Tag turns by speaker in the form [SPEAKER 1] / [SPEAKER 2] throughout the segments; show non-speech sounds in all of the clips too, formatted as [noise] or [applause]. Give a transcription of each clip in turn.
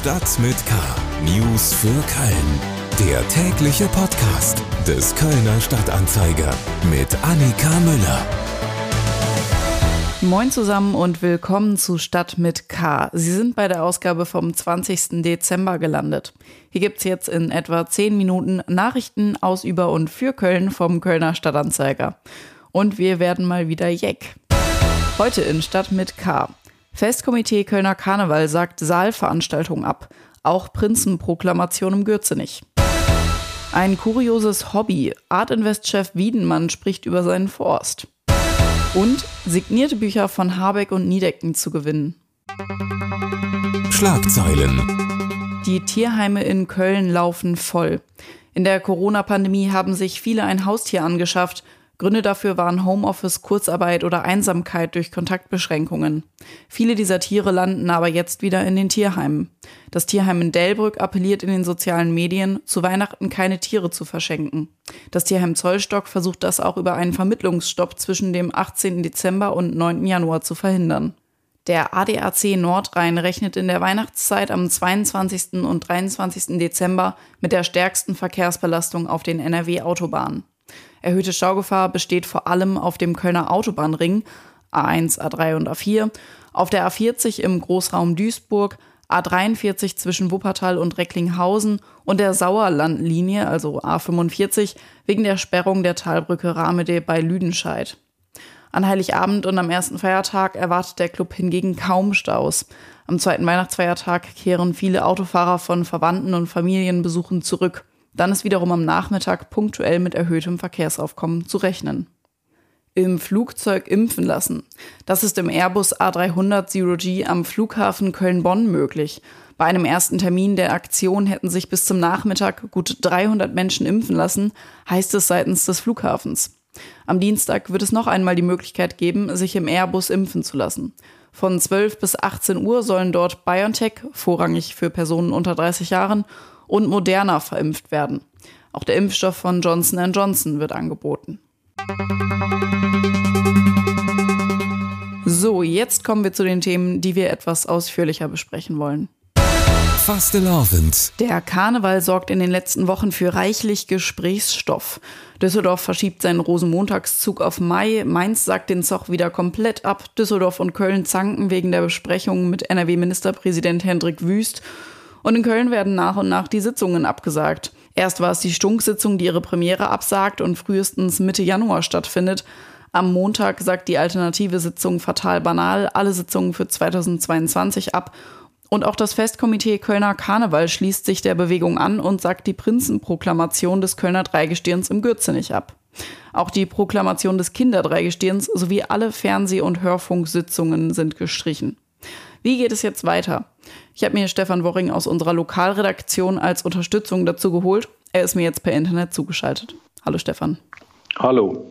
[SPEAKER 1] Stadt mit K. News für Köln. Der tägliche Podcast des Kölner Stadtanzeiger mit Annika Müller.
[SPEAKER 2] Moin zusammen und willkommen zu Stadt mit K. Sie sind bei der Ausgabe vom 20. Dezember gelandet. Hier gibt es jetzt in etwa 10 Minuten Nachrichten aus, über und für Köln vom Kölner Stadtanzeiger. Und wir werden mal wieder Jeck. Heute in Stadt mit K. Festkomitee Kölner Karneval sagt Saalveranstaltung ab. Auch Prinzenproklamation im Gürzenich. Ein kurioses Hobby. Artinvest-Chef Wiedenmann spricht über seinen Forst. Und signierte Bücher von Habeck und Niedecken zu gewinnen.
[SPEAKER 1] Schlagzeilen.
[SPEAKER 2] Die Tierheime in Köln laufen voll. In der Corona-Pandemie haben sich viele ein Haustier angeschafft Gründe dafür waren Homeoffice, Kurzarbeit oder Einsamkeit durch Kontaktbeschränkungen. Viele dieser Tiere landen aber jetzt wieder in den Tierheimen. Das Tierheim in Delbrück appelliert in den sozialen Medien, zu Weihnachten keine Tiere zu verschenken. Das Tierheim Zollstock versucht das auch über einen Vermittlungsstopp zwischen dem 18. Dezember und 9. Januar zu verhindern. Der ADAC Nordrhein rechnet in der Weihnachtszeit am 22. und 23. Dezember mit der stärksten Verkehrsbelastung auf den NRW-Autobahnen. Erhöhte Staugefahr besteht vor allem auf dem Kölner Autobahnring A1, A3 und A4, auf der A40 im Großraum Duisburg, A43 zwischen Wuppertal und Recklinghausen und der Sauerlandlinie, also A45, wegen der Sperrung der Talbrücke Ramede bei Lüdenscheid. An Heiligabend und am ersten Feiertag erwartet der Club hingegen kaum Staus. Am zweiten Weihnachtsfeiertag kehren viele Autofahrer von Verwandten und Familienbesuchen zurück. Dann ist wiederum am Nachmittag punktuell mit erhöhtem Verkehrsaufkommen zu rechnen. Im Flugzeug impfen lassen. Das ist im Airbus A300 Zero G am Flughafen Köln-Bonn möglich. Bei einem ersten Termin der Aktion hätten sich bis zum Nachmittag gut 300 Menschen impfen lassen, heißt es seitens des Flughafens. Am Dienstag wird es noch einmal die Möglichkeit geben, sich im Airbus impfen zu lassen. Von 12 bis 18 Uhr sollen dort BioNTech, vorrangig für Personen unter 30 Jahren, und Moderna verimpft werden. Auch der Impfstoff von Johnson Johnson wird angeboten. So, jetzt kommen wir zu den Themen, die wir etwas ausführlicher besprechen wollen.
[SPEAKER 1] Fastelavend.
[SPEAKER 2] Der Karneval sorgt in den letzten Wochen für reichlich Gesprächsstoff. Düsseldorf verschiebt seinen Rosenmontagszug auf Mai. Mainz sagt den Zoch wieder komplett ab. Düsseldorf und Köln zanken wegen der Besprechungen mit NRW-Ministerpräsident Hendrik Wüst. Und in Köln werden nach und nach die Sitzungen abgesagt. Erst war es die Stunksitzung, die ihre Premiere absagt und frühestens Mitte Januar stattfindet. Am Montag sagt die alternative Sitzung fatal banal alle Sitzungen für 2022 ab. Und auch das Festkomitee Kölner Karneval schließt sich der Bewegung an und sagt die Prinzenproklamation des Kölner Dreigestirns im Gürzenich ab. Auch die Proklamation des Kinderdreigestirns sowie alle Fernseh- und Hörfunksitzungen sind gestrichen. Wie geht es jetzt weiter? Ich habe mir Stefan Worring aus unserer Lokalredaktion als Unterstützung dazu geholt. Er ist mir jetzt per Internet zugeschaltet. Hallo Stefan.
[SPEAKER 3] Hallo.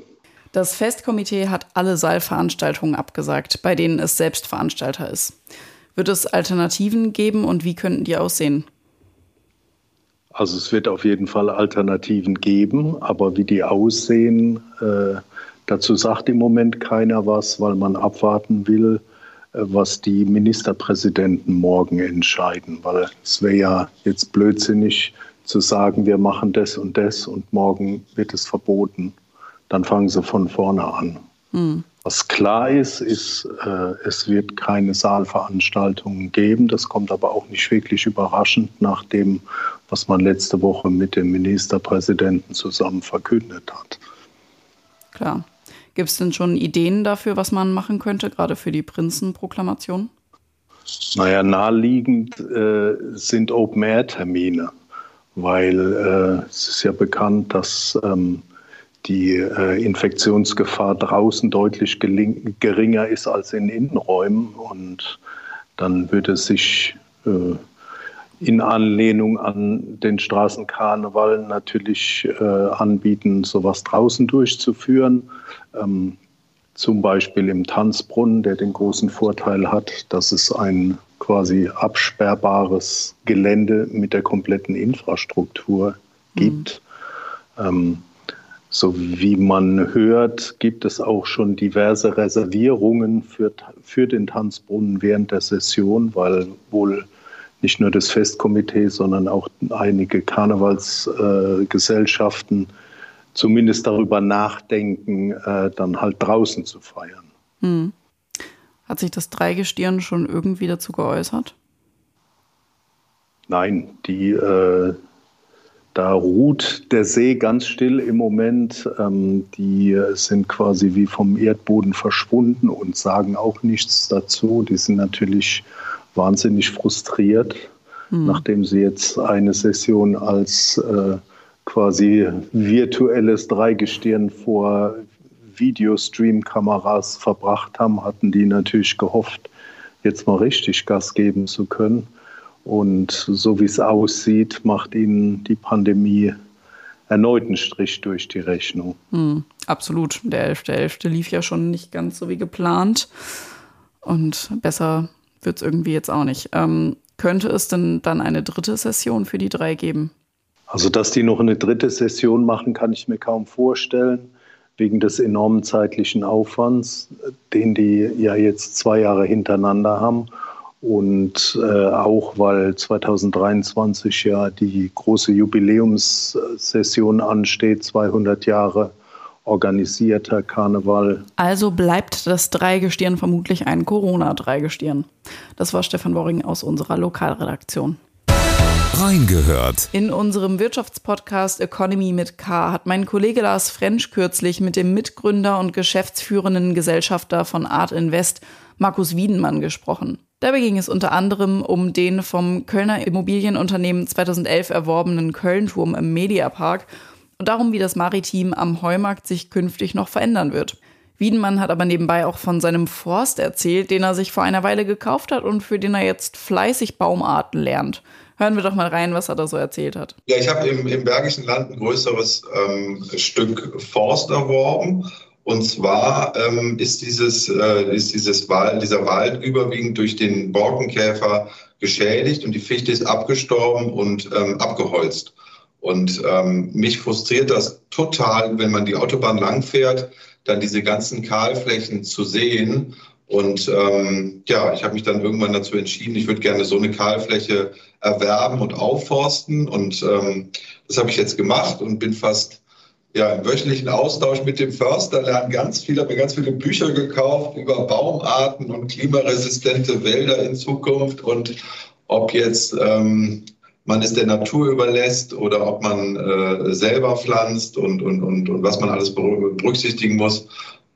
[SPEAKER 2] Das Festkomitee hat alle Saalveranstaltungen abgesagt, bei denen es selbst Veranstalter ist. Wird es Alternativen geben und wie könnten die aussehen?
[SPEAKER 3] Also es wird auf jeden Fall Alternativen geben, aber wie die aussehen, äh, dazu sagt im Moment keiner was, weil man abwarten will, was die Ministerpräsidenten morgen entscheiden, weil es wäre ja jetzt blödsinnig zu sagen, wir machen das und das und morgen wird es verboten. Dann fangen sie von vorne an. Mhm. Was klar ist, ist, äh, es wird keine Saalveranstaltungen geben. Das kommt aber auch nicht wirklich überraschend nach dem, was man letzte Woche mit dem Ministerpräsidenten zusammen verkündet hat.
[SPEAKER 2] Klar. Gibt es denn schon Ideen dafür, was man machen könnte, gerade für die Prinzenproklamation?
[SPEAKER 3] Naja, naheliegend äh, sind Open-Air-Termine, weil äh, es ist ja bekannt, dass ähm, die äh, Infektionsgefahr draußen deutlich geringer ist als in Innenräumen. Und dann würde sich äh, in Anlehnung an den Straßenkarneval natürlich äh, anbieten, sowas draußen durchzuführen. Ähm, zum Beispiel im Tanzbrunnen, der den großen Vorteil hat, dass es ein quasi absperrbares Gelände mit der kompletten Infrastruktur gibt. Mhm. Ähm, so wie man hört, gibt es auch schon diverse Reservierungen für, für den Tanzbrunnen während der Session, weil wohl nicht nur das Festkomitee, sondern auch einige Karnevalsgesellschaften äh, zumindest darüber nachdenken, äh, dann halt draußen zu feiern. Hm.
[SPEAKER 2] Hat sich das Dreigestirn schon irgendwie dazu geäußert?
[SPEAKER 3] Nein, die, äh, da ruht der See ganz still im Moment. Ähm, die sind quasi wie vom Erdboden verschwunden und sagen auch nichts dazu. Die sind natürlich wahnsinnig frustriert, hm. nachdem sie jetzt eine Session als äh, quasi virtuelles Dreigestirn vor Videostream-Kameras verbracht haben, hatten die natürlich gehofft, jetzt mal richtig Gas geben zu können. Und so wie es aussieht, macht ihnen die Pandemie erneut einen Strich durch die Rechnung.
[SPEAKER 2] Hm, absolut. Der 11.11. .11. lief ja schon nicht ganz so wie geplant. Und besser wird es irgendwie jetzt auch nicht. Ähm, könnte es denn dann eine dritte Session für die drei geben?
[SPEAKER 3] Also, dass die noch eine dritte Session machen, kann ich mir kaum vorstellen, wegen des enormen zeitlichen Aufwands, den die ja jetzt zwei Jahre hintereinander haben. Und äh, auch weil 2023 ja die große Jubiläumssession ansteht, 200 Jahre organisierter Karneval.
[SPEAKER 2] Also bleibt das Dreigestirn vermutlich ein Corona-Dreigestirn. Das war Stefan Worring aus unserer Lokalredaktion.
[SPEAKER 1] Reingehört.
[SPEAKER 2] In unserem Wirtschaftspodcast Economy mit K hat mein Kollege Lars Frensch kürzlich mit dem Mitgründer und geschäftsführenden Gesellschafter von Art Invest, Markus Wiedenmann, gesprochen. Dabei ging es unter anderem um den vom Kölner Immobilienunternehmen 2011 erworbenen Kölnturm im Mediapark und darum, wie das Maritim am Heumarkt sich künftig noch verändern wird. Wiedenmann hat aber nebenbei auch von seinem Forst erzählt, den er sich vor einer Weile gekauft hat und für den er jetzt fleißig Baumarten lernt. Hören wir doch mal rein, was er da so erzählt hat.
[SPEAKER 4] Ja, ich habe im, im Bergischen Land ein größeres ähm, Stück Forst erworben. Und zwar ähm, ist, dieses, äh, ist dieses Wald, dieser Wald überwiegend durch den Borkenkäfer geschädigt und die Fichte ist abgestorben und ähm, abgeholzt. Und ähm, mich frustriert das total, wenn man die Autobahn langfährt, dann diese ganzen Kahlflächen zu sehen. Und ähm, ja, ich habe mich dann irgendwann dazu entschieden, ich würde gerne so eine Kahlfläche erwerben und aufforsten. Und ähm, das habe ich jetzt gemacht und bin fast ja, im wöchentlichen Austausch mit dem Förster, lernen ganz viel, habe mir ganz viele Bücher gekauft über Baumarten und klimaresistente Wälder in Zukunft. Und ob jetzt ähm, man es der Natur überlässt oder ob man äh, selber pflanzt und, und, und, und was man alles berücksichtigen muss.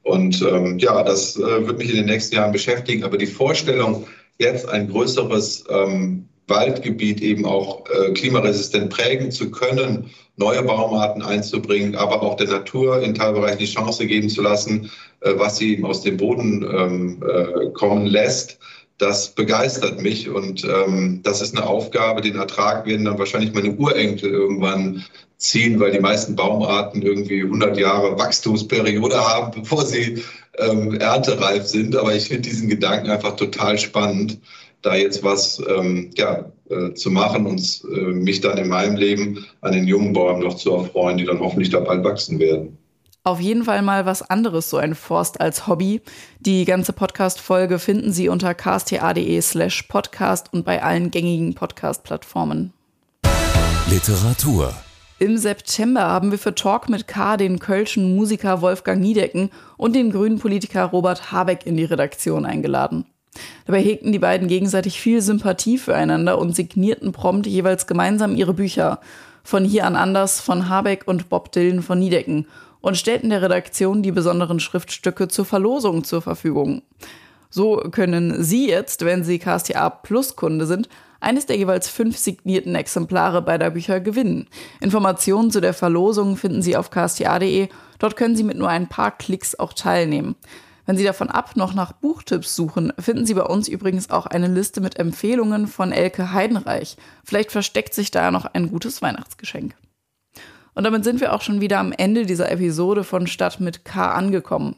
[SPEAKER 4] Und ähm, ja, das äh, wird mich in den nächsten Jahren beschäftigen. Aber die Vorstellung, jetzt ein größeres ähm, Waldgebiet eben auch äh, klimaresistent prägen zu können, neue Baumarten einzubringen, aber auch der Natur in Teilbereichen die Chance geben zu lassen, äh, was sie eben aus dem Boden ähm, äh, kommen lässt, das begeistert mich und ähm, das ist eine Aufgabe. Den Ertrag werden dann wahrscheinlich meine Urenkel irgendwann ziehen, weil die meisten Baumarten irgendwie 100 Jahre Wachstumsperiode haben, [laughs] bevor sie ähm, erntereif sind. Aber ich finde diesen Gedanken einfach total spannend, da jetzt was ähm, ja, äh, zu machen und äh, mich dann in meinem Leben an den jungen Bäumen noch zu erfreuen, die dann hoffentlich da bald wachsen werden.
[SPEAKER 2] Auf jeden Fall mal was anderes, so ein Forst als Hobby. Die ganze Podcast-Folge finden Sie unter ksta.de slash podcast und bei allen gängigen Podcast-Plattformen.
[SPEAKER 1] Literatur.
[SPEAKER 2] Im September haben wir für Talk mit K den kölschen Musiker Wolfgang Niedecken und den grünen Politiker Robert Habeck in die Redaktion eingeladen. Dabei hegten die beiden gegenseitig viel Sympathie füreinander und signierten prompt jeweils gemeinsam ihre Bücher. Von hier an anders von Habeck und Bob Dylan von Niedecken und stellten der Redaktion die besonderen Schriftstücke zur Verlosung zur Verfügung. So können Sie jetzt, wenn Sie KSTA Plus Kunde sind, eines der jeweils fünf signierten Exemplare beider Bücher gewinnen. Informationen zu der Verlosung finden Sie auf ksta.de. Dort können Sie mit nur ein paar Klicks auch teilnehmen. Wenn Sie davon ab noch nach Buchtipps suchen, finden Sie bei uns übrigens auch eine Liste mit Empfehlungen von Elke Heidenreich. Vielleicht versteckt sich da noch ein gutes Weihnachtsgeschenk. Und damit sind wir auch schon wieder am Ende dieser Episode von Stadt mit K angekommen.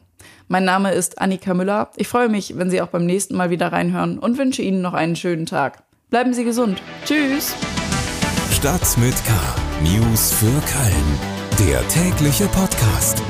[SPEAKER 2] Mein Name ist Annika Müller. Ich freue mich, wenn Sie auch beim nächsten Mal wieder reinhören und wünsche Ihnen noch einen schönen Tag. Bleiben Sie gesund. Tschüss.
[SPEAKER 1] Stadt mit K. News für Köln. Der tägliche Podcast.